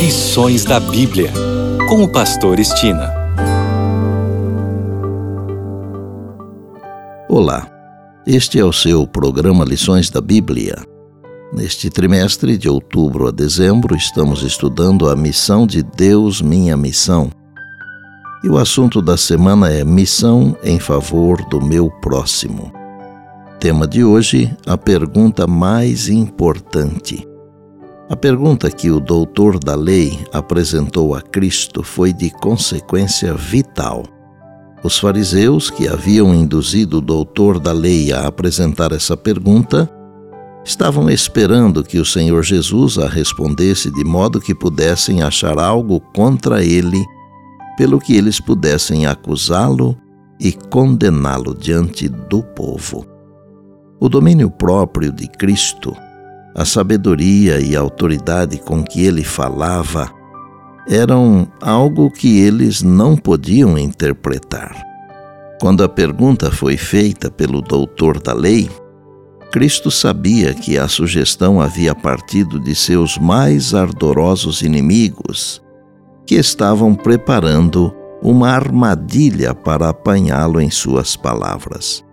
Lições da Bíblia, com o Pastor Estina. Olá, este é o seu programa Lições da Bíblia. Neste trimestre, de outubro a dezembro, estamos estudando a missão de Deus, minha missão. E o assunto da semana é Missão em favor do meu próximo. Tema de hoje: a pergunta mais importante. A pergunta que o doutor da lei apresentou a Cristo foi de consequência vital. Os fariseus, que haviam induzido o doutor da lei a apresentar essa pergunta, estavam esperando que o Senhor Jesus a respondesse de modo que pudessem achar algo contra ele, pelo que eles pudessem acusá-lo e condená-lo diante do povo. O domínio próprio de Cristo, a sabedoria e a autoridade com que ele falava, eram algo que eles não podiam interpretar. Quando a pergunta foi feita pelo doutor da lei, Cristo sabia que a sugestão havia partido de seus mais ardorosos inimigos, que estavam preparando uma armadilha para apanhá-lo em suas palavras.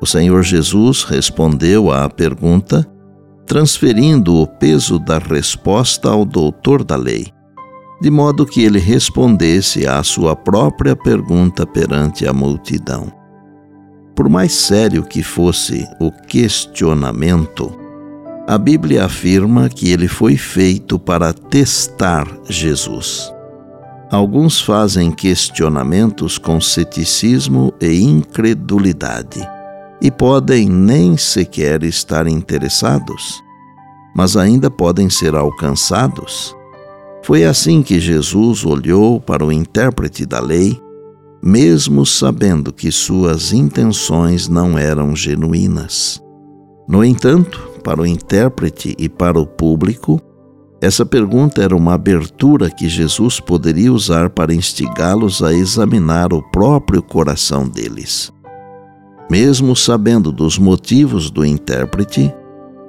O Senhor Jesus respondeu à pergunta, transferindo o peso da resposta ao doutor da lei, de modo que ele respondesse à sua própria pergunta perante a multidão. Por mais sério que fosse o questionamento, a Bíblia afirma que ele foi feito para testar Jesus. Alguns fazem questionamentos com ceticismo e incredulidade e podem nem sequer estar interessados, mas ainda podem ser alcançados. Foi assim que Jesus olhou para o intérprete da lei, mesmo sabendo que suas intenções não eram genuínas. No entanto, para o intérprete e para o público, essa pergunta era uma abertura que Jesus poderia usar para instigá-los a examinar o próprio coração deles. Mesmo sabendo dos motivos do intérprete,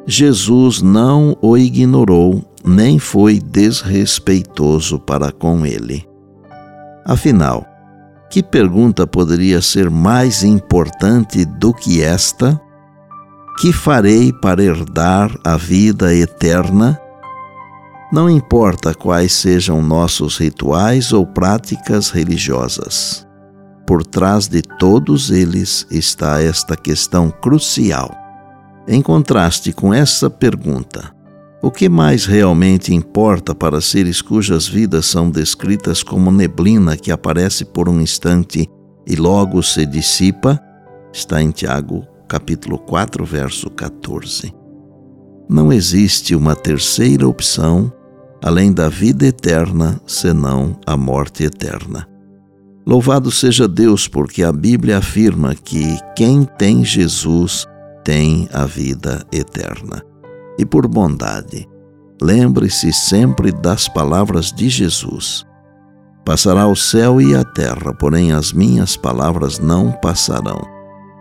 Jesus não o ignorou nem foi desrespeitoso para com ele. Afinal, que pergunta poderia ser mais importante do que esta? Que farei para herdar a vida eterna? Não importa quais sejam nossos rituais ou práticas religiosas por trás de todos eles está esta questão crucial. Em contraste com essa pergunta, o que mais realmente importa para seres cujas vidas são descritas como neblina que aparece por um instante e logo se dissipa? Está em Tiago, capítulo 4, verso 14. Não existe uma terceira opção além da vida eterna, senão a morte eterna. Louvado seja Deus, porque a Bíblia afirma que quem tem Jesus tem a vida eterna. E por bondade, lembre-se sempre das palavras de Jesus. Passará o céu e a terra, porém as minhas palavras não passarão.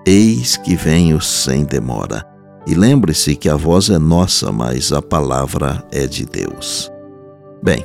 Eis que venho sem demora. E lembre-se que a voz é nossa, mas a palavra é de Deus. Bem,